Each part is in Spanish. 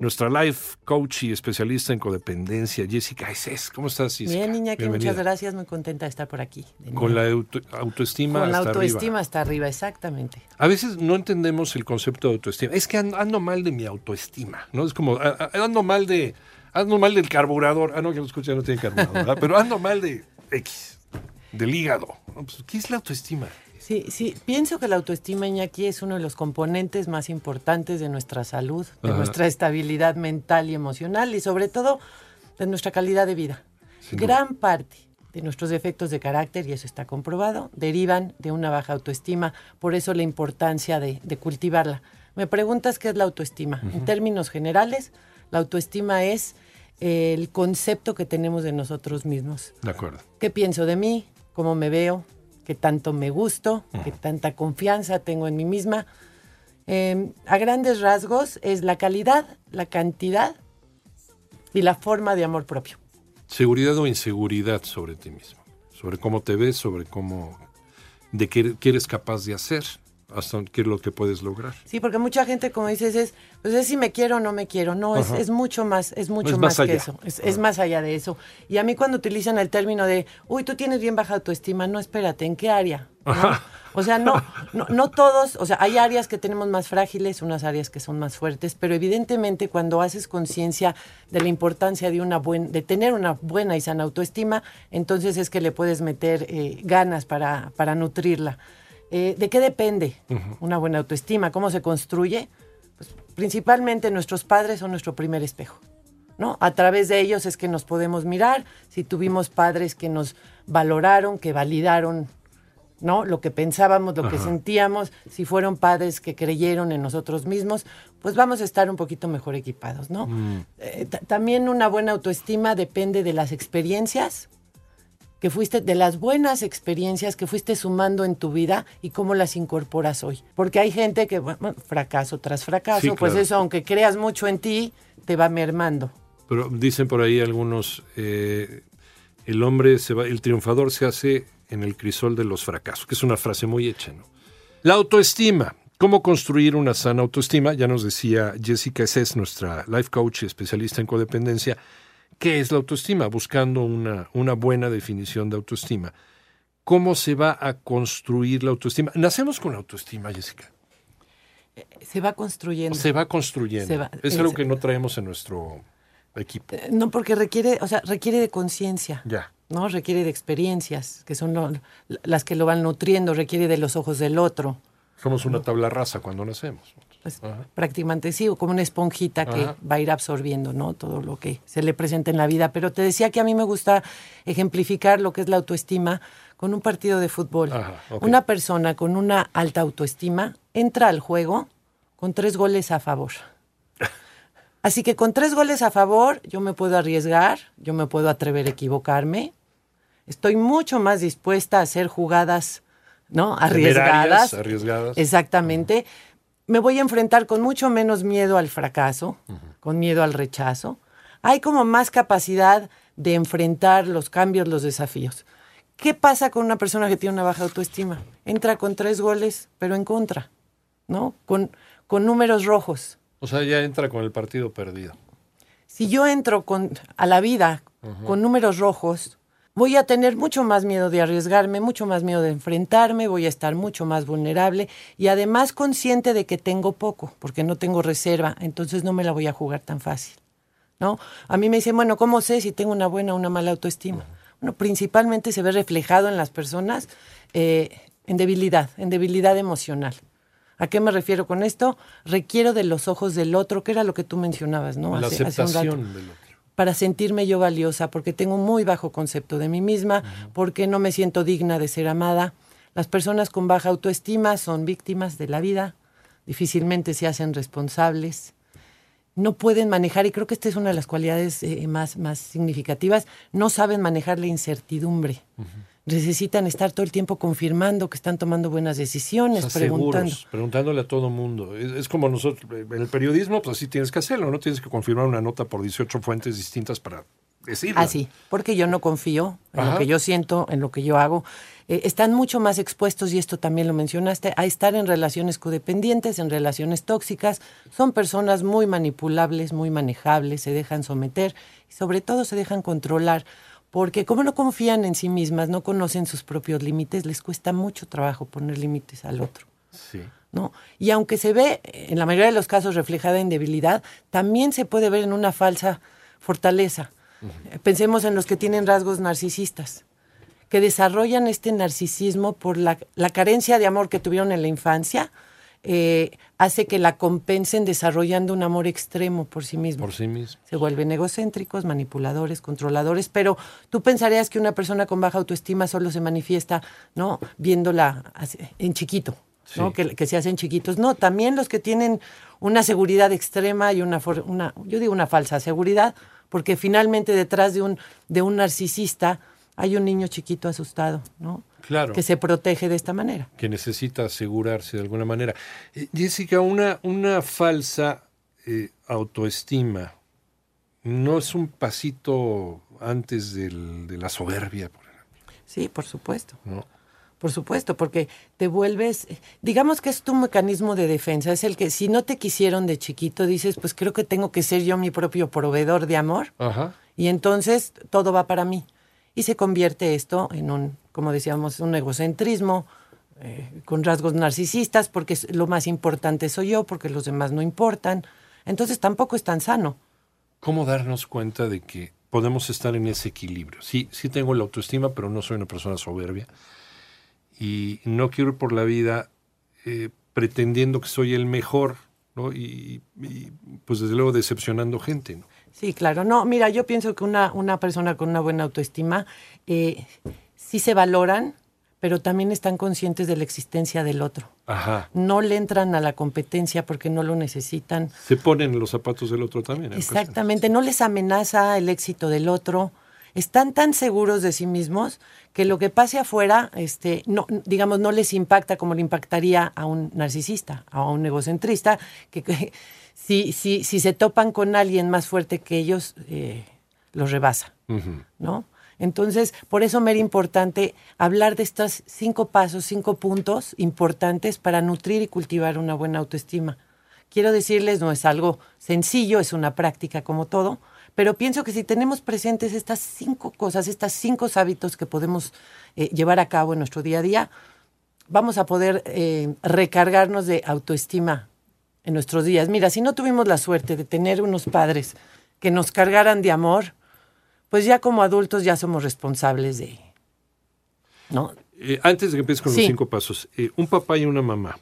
Nuestra life coach y especialista en codependencia, Jessica Eses. ¿Cómo estás, Jessica? Bien, niña, que muchas gracias. Muy contenta de estar por aquí. Con la auto- autoestima Con la hasta autoestima arriba. hasta arriba, exactamente. A veces no entendemos el concepto de autoestima. Es que ando, ando mal de mi autoestima, ¿no? Es como, ando mal de, ando mal del carburador. Ah, no, que lo escuché, no tiene carburador, ¿verdad? Pero ando mal de X, del hígado. Pues, ¿Qué es la autoestima? Sí, sí, pienso que la autoestima, Iñaki, es uno de los componentes más importantes de nuestra salud, de Ajá. nuestra estabilidad mental y emocional y sobre todo de nuestra calidad de vida. Sin duda. Gran parte de nuestros defectos de carácter, y eso está comprobado, derivan de una baja autoestima, por eso la importancia de, de cultivarla. Me preguntas qué es la autoestima. En términos generales, la autoestima es el concepto que tenemos de nosotros mismos. De acuerdo. ¿Qué pienso de mí? ¿Cómo me veo? ¿Qué tanto me gusto? ¿Qué tanta confianza tengo en mí misma? Eh, a grandes rasgos es la calidad, la cantidad y la forma de amor propio. Seguridad o inseguridad sobre ti mismo. Sobre cómo te ves, sobre cómo, de qué, qué eres capaz de hacer, hasta qué es lo que puedes lograr. Sí, porque mucha gente, como dices, es, pues es si me quiero o no me quiero. No, es, es mucho más, es mucho Es más, más que eso. Es, es más allá de eso. Y a mí cuando utilizan el término de, uy, tú tienes bien baja autoestima, no, espérate, ¿en qué área? ¿No? O sea, no, no, no todos, o sea, hay áreas que tenemos más frágiles, unas áreas que son más fuertes, pero evidentemente cuando haces conciencia de la importancia de una buen, de tener una buena y sana autoestima, entonces es que le puedes meter eh, ganas para, para nutrirla. Eh, ¿De qué depende una buena autoestima? ¿Cómo se construye? Pues, principalmente nuestros padres son nuestro primer espejo. ¿no? A través de ellos es que nos podemos mirar. Si tuvimos padres que nos valoraron, que validaron ¿no? lo que pensábamos, lo que sentíamos, si fueron padres que creyeron en nosotros mismos, pues vamos a estar un poquito mejor equipados, ¿no? Eh, ta- también una buena autoestima depende de las experiencias que fuiste, de las buenas experiencias que fuiste sumando en tu vida y cómo las incorporas hoy. Porque hay gente que, bueno, fracaso tras fracaso, Sí, pues claro. eso, aunque creas mucho en ti, te va mermando. Pero dicen por ahí algunos, eh, el hombre, se va, el triunfador se hace en el crisol de los fracasos, que es una frase muy hecha, ¿no? La autoestima. ¿Cómo construir una sana autoestima? Ya nos decía Jessica es nuestra life coach y especialista en codependencia. ¿Qué es la autoestima? Buscando una, una buena definición de autoestima. ¿Cómo se va a construir la autoestima? ¿Nacemos con autoestima, Jessica? Se va construyendo. Se va construyendo. Se va- es algo que no traemos en nuestro equipo. Eh, No, porque requiere, o sea, requiere de conciencia. Ya. ¿no? Requiere de experiencias, que son lo- las que lo van nutriendo, requiere de los ojos del otro. Somos una tabla rasa cuando nacemos. Pues, Ajá. prácticamente sí, o como una esponjita que va a ir absorbiendo, ¿no? Todo lo que se le presenta en la vida. Pero te decía que a mí me gusta ejemplificar lo que es la autoestima con un partido de fútbol. Ajá. Una persona con una alta autoestima entra al juego con tres goles a favor. Así que con tres goles a favor, yo me puedo arriesgar, yo me puedo atrever a equivocarme. Estoy mucho más dispuesta a hacer jugadas, ¿no? Arriesgadas. arriesgadas. Exactamente. Me voy a enfrentar con mucho menos miedo al fracaso, con miedo al rechazo. Hay como más capacidad de enfrentar los cambios, los desafíos. ¿Qué pasa con una persona que tiene una baja autoestima? Entra con tres goles, pero en contra, ¿no? Con, con números rojos. O sea, ya entra con el partido perdido. Si yo entro con, a la vida con números rojos, voy a tener mucho más miedo de arriesgarme, mucho más miedo de enfrentarme, voy a estar mucho más vulnerable y además consciente de que tengo poco, porque no tengo reserva, entonces no me la voy a jugar tan fácil. ¿no? A mí me dicen, bueno, ¿cómo sé si tengo una buena o una mala autoestima? Bueno, principalmente se ve reflejado en las personas eh, en debilidad, en debilidad emocional. ¿A qué me refiero con esto? Requiero de los ojos del otro, que era lo que tú mencionabas, ¿no? La Hace- hace un rato aceptación otro. Para sentirme yo valiosa, porque tengo un muy bajo concepto de mí misma, porque no me siento digna de ser amada. Las personas con baja autoestima son víctimas de la vida, difícilmente se hacen responsables, no pueden manejar, y creo que esta es una de las cualidades eh, más, más significativas, no saben manejar la incertidumbre. Necesitan estar todo el tiempo confirmando que están tomando buenas decisiones, O sea, preguntando. seguros, preguntándole a todo mundo. Es, es como nosotros, en el periodismo, pues así tienes que hacerlo, no tienes que confirmar una nota por 18 fuentes distintas para decirla. Así, porque yo no confío en Ajá. lo que yo siento, en lo que yo hago. Eh, están mucho más expuestos, y esto también lo mencionaste, a estar en relaciones codependientes, en relaciones tóxicas. Son personas muy manipulables, muy manejables, se dejan someter y sobre todo se dejan controlar. Porque como no confían en sí mismas, no conocen sus propios límites, les cuesta mucho trabajo poner límites al otro. Sí. ¿no? Y aunque se ve en la mayoría de los casos reflejada en debilidad, también se puede ver en una falsa fortaleza. Eh, Pensemos en los que tienen rasgos narcisistas, que desarrollan este narcisismo por la, la carencia de amor que tuvieron en la infancia, eh, hace que la compensen desarrollando un amor extremo por sí mismos Por sí mismo. se vuelven egocéntricos, manipuladores, controladores, pero tú pensarías que una persona con baja autoestima solo se manifiesta, ¿no? Viéndola en chiquito, ¿no? Sí. Que, que se hacen chiquitos. No, también los que tienen una seguridad extrema y una, for- una yo digo una falsa seguridad, porque finalmente detrás de un, de un narcisista hay un niño chiquito asustado, ¿no? Claro. Que se protege de esta manera. que necesita asegurarse de alguna manera. Eh, Jessica, una, una falsa eh, autoestima no es un pasito antes del- de la soberbia, por ejemplo, Sí, por supuesto. ¿no? Por supuesto, porque te vuelves, digamos que es tu mecanismo de defensa, es el que si no te quisieron de chiquito, dices, pues creo que tengo que ser yo mi propio proveedor de amor Ajá. y entonces todo va para mí. Y se convierte esto en un, como decíamos, un egocentrismo eh, con rasgos narcisistas, porque lo más importante soy yo, porque los demás no importan. Entonces tampoco es tan sano. ¿Cómo darnos cuenta de que podemos estar en ese equilibrio? Sí, sí tengo la autoestima, pero no soy una persona soberbia. Y no quiero ir por la vida eh, pretendiendo que soy el mejor, ¿no? Y, y, pues desde luego decepcionando gente, ¿no? Sí, claro. No, mira, yo pienso que una, una persona con una buena autoestima eh, sí se valoran, pero también están conscientes de la existencia del otro. Ajá. No le entran a la competencia porque no lo necesitan. Se ponen en los zapatos del otro también. Exactamente, no les amenaza el éxito del otro. Están tan seguros de sí mismos que lo que pase afuera, este, no, digamos, no les impacta como le impactaría a un narcisista, a un egocentrista, que, que si, si, si se topan con alguien más fuerte que ellos, eh, los rebasa. ¿no? Entonces, por eso me era importante hablar de estos cinco pasos, cinco puntos importantes para nutrir y cultivar una buena autoestima. Quiero decirles, no es algo sencillo, es una práctica como todo, pero pienso que si tenemos presentes estas cinco cosas, estos cinco hábitos que podemos eh, llevar a cabo en nuestro día a día, vamos a poder eh, recargarnos de autoestima en nuestros días. Mira, si no tuvimos la suerte de tener unos padres que nos cargaran de amor, pues ya como adultos ya somos responsables de... ¿No? Eh, antes de que empieces con Sí. los cinco pasos, eh, un papá y una mamá,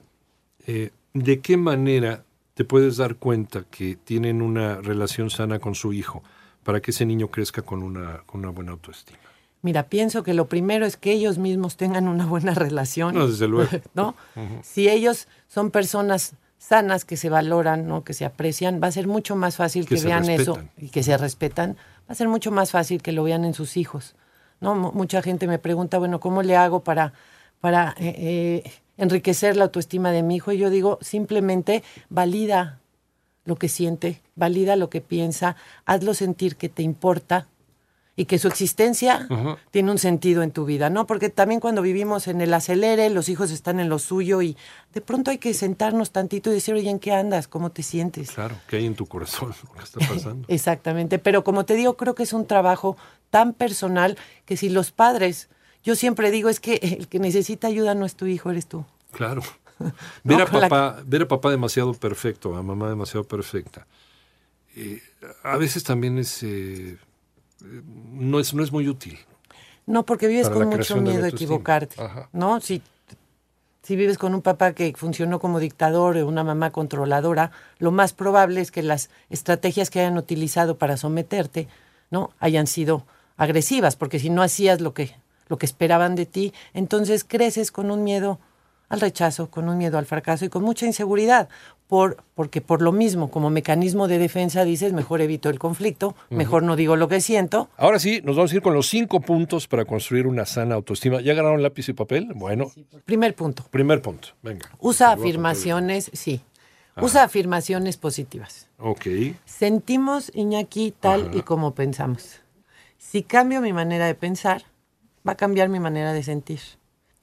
eh, ¿de qué manera te puedes dar cuenta que tienen una relación sana con su hijo para que ese niño crezca con una, con una buena autoestima? Mira, pienso que lo primero es que ellos mismos tengan una buena relación. No, desde luego. ¿no? Si ellos son personas sanas que se valoran, ¿no? que se aprecian, va a ser mucho más fácil Que vean eso y que se respetan, va a ser mucho más fácil que lo vean en sus hijos. ¿no? Mu- mucha gente me pregunta, bueno, ¿cómo le hago para, para eh, eh, enriquecer la autoestima de mi hijo? Y yo digo, simplemente valida lo que siente, valida lo que piensa, hazlo sentir que te importa y que su existencia tiene un sentido en tu vida, ¿no? Porque también cuando vivimos en el acelere, los hijos están en lo suyo y de pronto hay que sentarnos tantito y decir, oye, ¿en qué andas? ¿Cómo te sientes? Claro, ¿qué hay en tu corazón? ¿Qué está pasando? Exactamente, pero como te digo, creo que es un trabajo tan personal que si los padres, yo siempre digo, es que el que necesita ayuda no es tu hijo, eres tú. Claro. Ver, a la- papá, ver a papá demasiado perfecto, a mamá demasiado perfecta. eh, a veces también es, eh, no es no es muy útil. No, porque vives con mucho miedo a equivocarte, Ajá. ¿no? Si, Si vives con un papá que funcionó como dictador o una mamá controladora, lo más probable es que las estrategias que hayan utilizado para someterte, ¿no? hayan sido agresivas, porque si no hacías lo que lo que esperaban de ti, entonces creces con un miedo al rechazo, con un miedo al fracaso y con mucha inseguridad, por, porque por lo mismo, como mecanismo de defensa, dices, mejor evito el conflicto, mejor no digo lo que siento. Ahora sí, nos vamos a ir con los cinco puntos para construir una sana autoestima. ¿Ya agarraron lápiz y papel? Bueno, Primer punto, primer punto. Venga. usa afirmaciones, sí, usa afirmaciones positivas. Ok. Sentimos, Iñaki, tal y como pensamos. Si cambio mi manera de pensar, va a cambiar mi manera de sentir.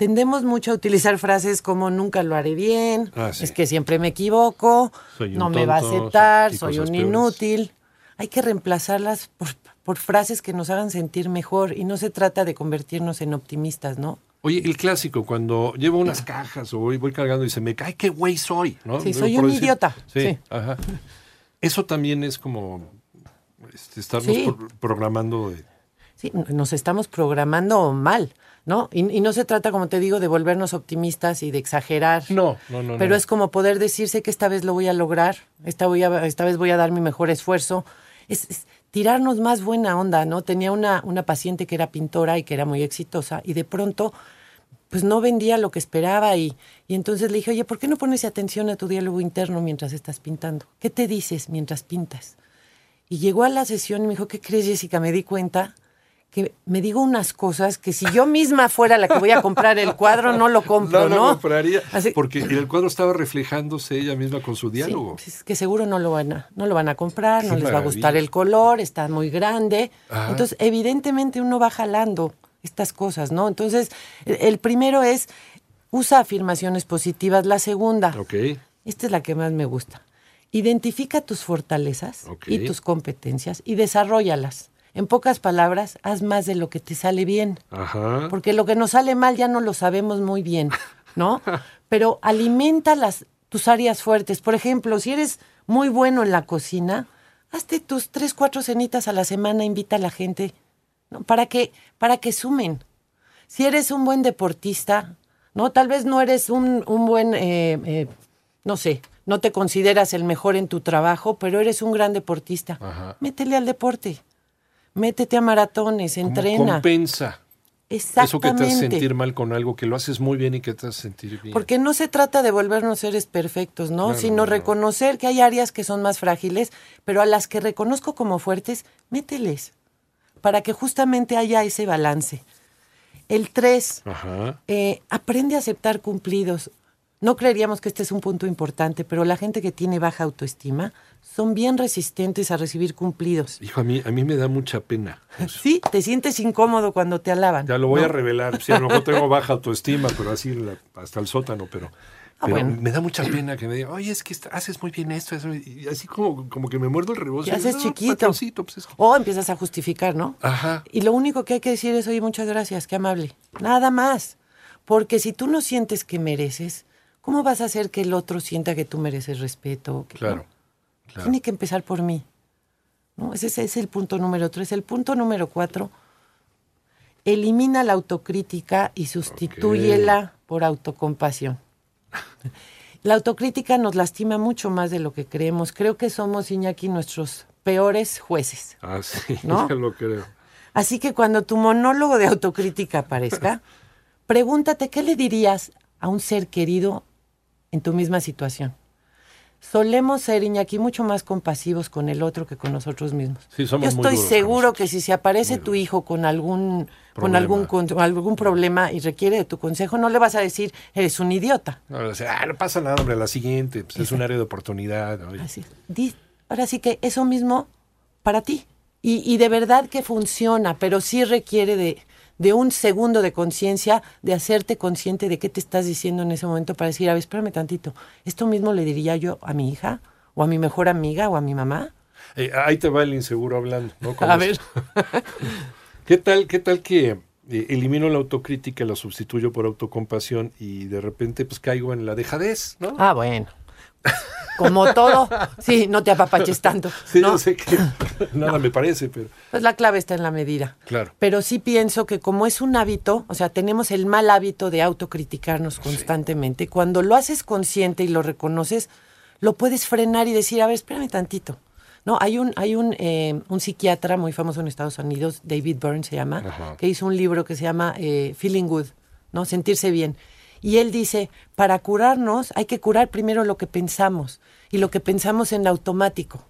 Tendemos mucho a utilizar frases como nunca lo haré bien, Ah, sí. es que siempre me equivoco, Soy un no me va a aceptar, soy un peores. inútil. Hay que reemplazarlas por, por frases que nos hagan sentir mejor y no se trata de convertirnos en optimistas, ¿no? Oye, el clásico, cuando llevo unas cajas o voy, voy cargando y se me cae, qué güey soy, ¿no? Sí, soy un idiota. Sí, Sí. ajá. Eso también es como este, estarnos Sí. pro- programando de... Sí, nos estamos programando mal, ¿no? Y, y no se trata, como te digo, de volvernos optimistas y de exagerar. No, no, no. Pero no. es como poder decirse que esta vez lo voy a lograr, esta, voy a, esta vez voy a dar mi mejor esfuerzo. Es, es tirarnos más buena onda, ¿no? Tenía una, una paciente que era pintora y que era muy exitosa y de pronto pues no vendía lo que esperaba y, y entonces le dije, oye, ¿por qué no pones atención a tu diálogo interno mientras estás pintando? ¿Qué te dices mientras pintas? Y llegó a la sesión y me dijo, ¿qué crees, Jessica? Me di cuenta que me digo unas cosas que si yo misma fuera la que voy a comprar el cuadro, no lo compro, no ¿no? lo compraría. Así- Porque en el cuadro estaba reflejándose ella misma con su diálogo. Sí, es que seguro no lo van a, no lo van a comprar, Qué no les va a gustar el color, está muy grande. Ajá. Entonces, evidentemente uno va jalando estas cosas, ¿no? Entonces, el, primero es usa afirmaciones positivas. La segunda, esta es la que más me gusta. Identifica tus fortalezas y tus competencias y desarrollalas. En pocas palabras, haz más de lo que te sale bien. Ajá. Porque lo que nos sale mal ya no lo sabemos muy bien, ¿no? Pero alimenta las, tus áreas fuertes. Por ejemplo, si eres muy bueno en la cocina, hazte tus tres, cuatro cenitas a la semana, invita a la gente, ¿no? Para que, para que sumen. Si eres un buen deportista, ¿no? Tal vez no eres un, un buen, eh, eh, no sé, no te consideras el mejor en tu trabajo, pero eres un gran deportista. Ajá. Métele al deporte. Métete a maratones, Como entrena. Compensa. Exactamente. Eso que te hace sentir mal con algo que lo haces muy bien y que te hace sentir bien. Porque no se trata de volvernos seres perfectos, ¿no? No, no, Sino no, no. reconocer que hay áreas que son más frágiles, pero a las que reconozco como fuertes, mételes, para que justamente haya ese balance. El tres, eh, aprende a aceptar cumplidos. No creeríamos que este es un punto importante, pero la gente que tiene baja autoestima son bien resistentes a recibir cumplidos. Hijo, a mí, a mí me da mucha pena. Sí, te sientes incómodo cuando te alaban. Ya lo voy ¿no? a revelar. Sí, a lo mejor tengo baja autoestima, pero así la- hasta el sótano, pero, Ah, pero bueno. me da mucha pena que me digan, oye, es que haces muy bien esto, eso", y así como, como que me muerdo el rebozo. Te haces "No, chiquito. pues es que-". O empiezas a justificar, ¿no? Ajá. Y lo único que hay que decir es, oye, muchas gracias, qué amable. Nada más. Porque si tú no sientes que mereces, ¿cómo vas a hacer que el otro sienta que tú mereces respeto? Que- Claro, ¿no? Claro. Tiene que empezar por mí. ¿no? Ese, ese es el punto número tres. El punto número cuatro, elimina la autocrítica y sustitúyela por autocompasión. La autocrítica nos lastima mucho más de lo que creemos. Creo que somos, Iñaki, nuestros peores jueces. Ah, sí, ¿No? lo creo. Así que cuando tu monólogo de autocrítica aparezca, pregúntate qué le dirías a un ser querido en tu misma situación. Solemos ser, Iñaki, mucho más compasivos con el otro que con nosotros mismos. Sí, somos Yo muy estoy duros con seguro que si se aparece tu hijo con algún con Problema. algún con algún problema y requiere de tu consejo, no le vas a decir eres un idiota. Ahora, o sea, ah, no pasa nada, hombre, la siguiente, pues es un área de oportunidad. oye. Así ahora sí que eso mismo para ti. Y, y de verdad que funciona, pero sí requiere de, de un segundo de conciencia, de hacerte consciente de qué te estás diciendo en ese momento para decir, a ver, espérame tantito, esto mismo le diría yo a mi hija, o a mi mejor amiga, o a mi mamá. Eh, ahí te va el inseguro hablando, ¿no? Con A ver. ¿Qué tal, qué tal que eh, elimino la autocrítica, la sustituyo por autocompasión y de repente pues caigo en la dejadez, ¿no? Ah, bueno. Como todo, sí, no te apapaches tanto. Sí, ¿no? yo sé que nada me parece, pero Pues la clave está en la medida. Claro. Pero sí pienso que como es un hábito, o sea, tenemos el mal hábito de autocriticarnos constantemente, cuando lo haces consciente y lo reconoces, lo puedes frenar y decir, a ver, espérame tantito. No, hay un, hay un, eh, un psiquiatra muy famoso en Estados Unidos, David Byrne se llama, Ajá. que hizo un libro que se llama eh, Feeling Good, ¿no? Sentirse bien. Y él dice, para curarnos hay que curar primero lo que pensamos y lo que pensamos en automático.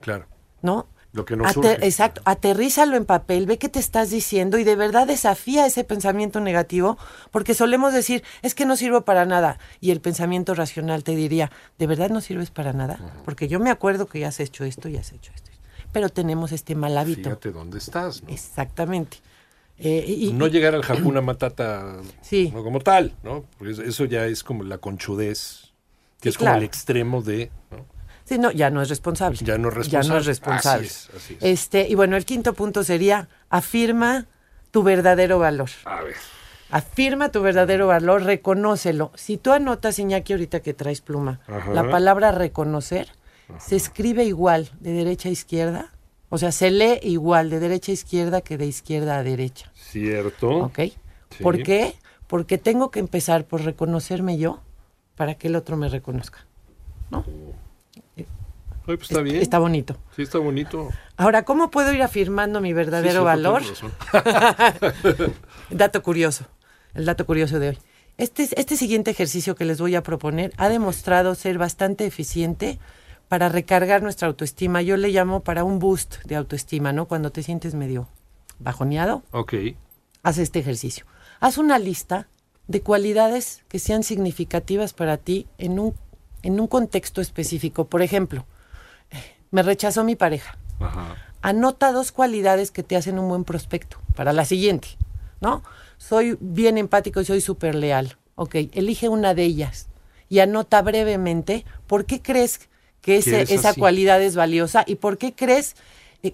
claro. ¿no? Lo que nos surge. Exacto, aterrízalo en papel, ve qué te estás diciendo y de verdad desafía ese pensamiento negativo, porque solemos decir, es que no sirvo para nada. Y el pensamiento racional te diría, ¿de verdad no sirves para nada? Porque yo me acuerdo que ya has hecho esto y has hecho esto. Pero tenemos este mal hábito. Fíjate dónde estás, ¿no? Exactamente. Eh, y- no llegar al Hakuna Matata Sí. ¿no? como tal, ¿no? Porque eso- ya es como la conchudez, que Sí, es como el extremo de, ¿no? Sí, no, ya no es responsable. Ya no es Ya no responsable. es responsable. Así es, así es. Este, y bueno, el quinto punto sería, afirma tu verdadero valor. A ver, Afirma tu verdadero valor, reconócelo. Si tú anotas, Iñaki, ahorita que traes pluma, Ajá. la palabra reconocer se escribe igual de derecha a izquierda. O sea, se lee igual de derecha a izquierda que de izquierda a derecha. cierto. ¿Ok? ¿Por qué? Porque tengo que empezar por reconocerme yo para que el otro me reconozca. ¿No? Ay, pues está bien. Está bonito. Sí, está bonito. Ahora, ¿cómo puedo ir afirmando mi verdadero valor? Dato curioso, el dato curioso de hoy. Este, este siguiente ejercicio que les voy a proponer ha demostrado ser bastante eficiente para recargar nuestra autoestima. Yo le llamo para un boost de autoestima, ¿no? Cuando te sientes medio bajoneado, Ok. haz este ejercicio. Haz una lista de cualidades que sean significativas para ti en un, en un contexto específico. Por ejemplo, me rechazó mi pareja Ajá. anota dos cualidades que te hacen un buen prospecto para la siguiente, ¿no? Soy bien empático y soy súper leal. Ok, elige una de ellas y anota brevemente por qué crees que ese- esa así. cualidad es valiosa y por qué crees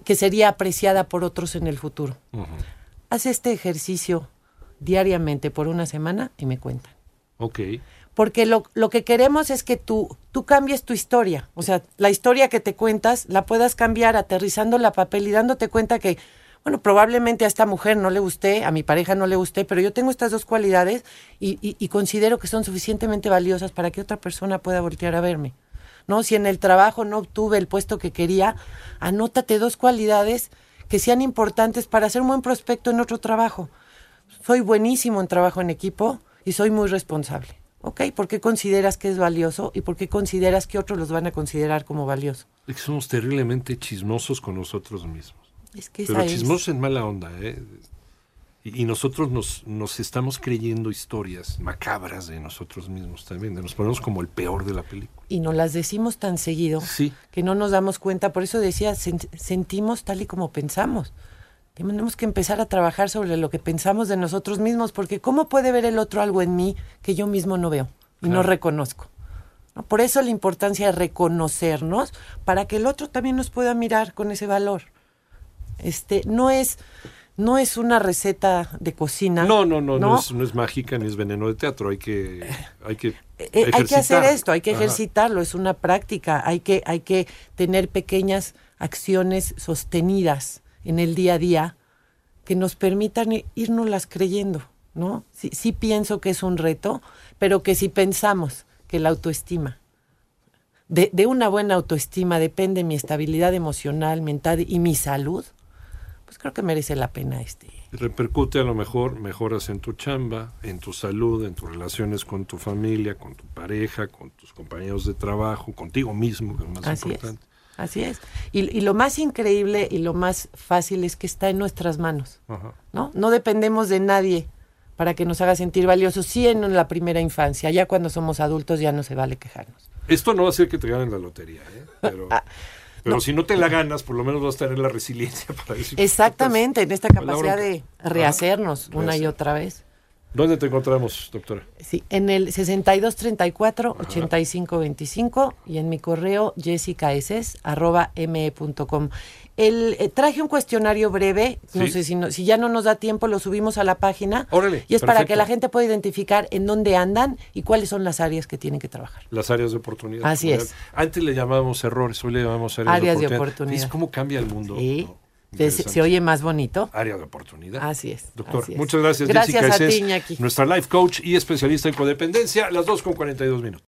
que sería apreciada por otros en el futuro. Haz este ejercicio diariamente por una semana y me cuentan. Ok. Porque lo, lo que queremos es que tú, tú cambies tu historia. O sea, la historia que te cuentas la puedas cambiar aterrizándola a papel y dándote cuenta que, bueno, probablemente a esta mujer no le guste, a mi pareja no le guste, pero yo tengo estas dos cualidades y, y- y considero que son suficientemente valiosas para que otra persona pueda voltear a verme. ¿No? Si en el trabajo no obtuve el puesto que quería, anótate dos cualidades que sean importantes para ser un buen prospecto en otro trabajo soy buenísimo en trabajo en equipo y soy muy responsable. ¿Ok? ¿Por qué consideras que es valioso y por qué consideras que otros los van a considerar como valioso? Es que somos terriblemente chismosos con nosotros mismos. Es que Pero esa es- chismosos en mala onda, ¿eh? Y, y nosotros nos, nos estamos creyendo historias macabras de nosotros mismos también. de Nos ponemos como el peor de la película. Y nos las decimos tan seguido Sí. que no nos damos cuenta. Por eso decía, sen- sentimos tal y como pensamos. Tenemos que empezar a trabajar sobre lo que pensamos de nosotros mismos, porque ¿cómo puede ver el otro algo en mí que yo mismo no veo y no Claro. reconozco? ¿No? Por eso la importancia de reconocernos para que el otro también nos pueda mirar con ese valor. Este, no es, no es una receta de cocina. No, no, no, no, es, no es mágica ni es veneno de teatro. Hay que, hay que, Eh, hay que hacer esto, hay que Ajá. ejercitarlo, es una práctica, hay que, hay que tener pequeñas acciones sostenidas en el día a día que nos permitan i- irnoslas creyendo, ¿no? Sí, sí pienso que es un reto, pero que si pensamos que la autoestima, de, de una buena autoestima depende mi estabilidad emocional, mental y mi salud, pues creo que merece la pena este. Repercute a lo mejor, mejoras en tu chamba, en tu salud, en tus relaciones con tu familia, con tu pareja, con tus compañeros de trabajo, contigo mismo, que es lo más Así es. importante. Así es. Y, y lo más increíble y lo más fácil es que está en nuestras manos. Ajá. ¿no? No dependemos de nadie para que nos haga sentir valiosos, sí en la primera infancia, ya cuando somos adultos ya no se vale quejarnos. Esto no va a hacer que te ganen la lotería, ¿eh? pero, Pero si no te la ganas, por lo menos vas a tener la resiliencia para decir. Exactamente, en esta capacidad de rehacernos una y otra vez. ¿Dónde te encontramos, doctora? Sí, en el 6234-8525 y en mi correo jessicaeses arroba me.com. El, eh, traje un cuestionario breve, no Sí. sé si, no- si ya no nos da tiempo, lo subimos a la página. Órale, y es para que la gente pueda identificar en dónde andan y cuáles son las áreas que tienen que trabajar. Las áreas de oportunidad. Así es. Antes le llamábamos errores, hoy le llamamos áreas, Áreas de de oportunidad. oportunidad. ¿Ves cómo cambia el mundo? Sí. ¿no? Se, oye más bonito. Área de oportunidad. Así es, Doctor, así es. muchas gracias, Gracias Jessica. a ti, nuestra life coach y especialista en codependencia, las 2 con 42 minutos.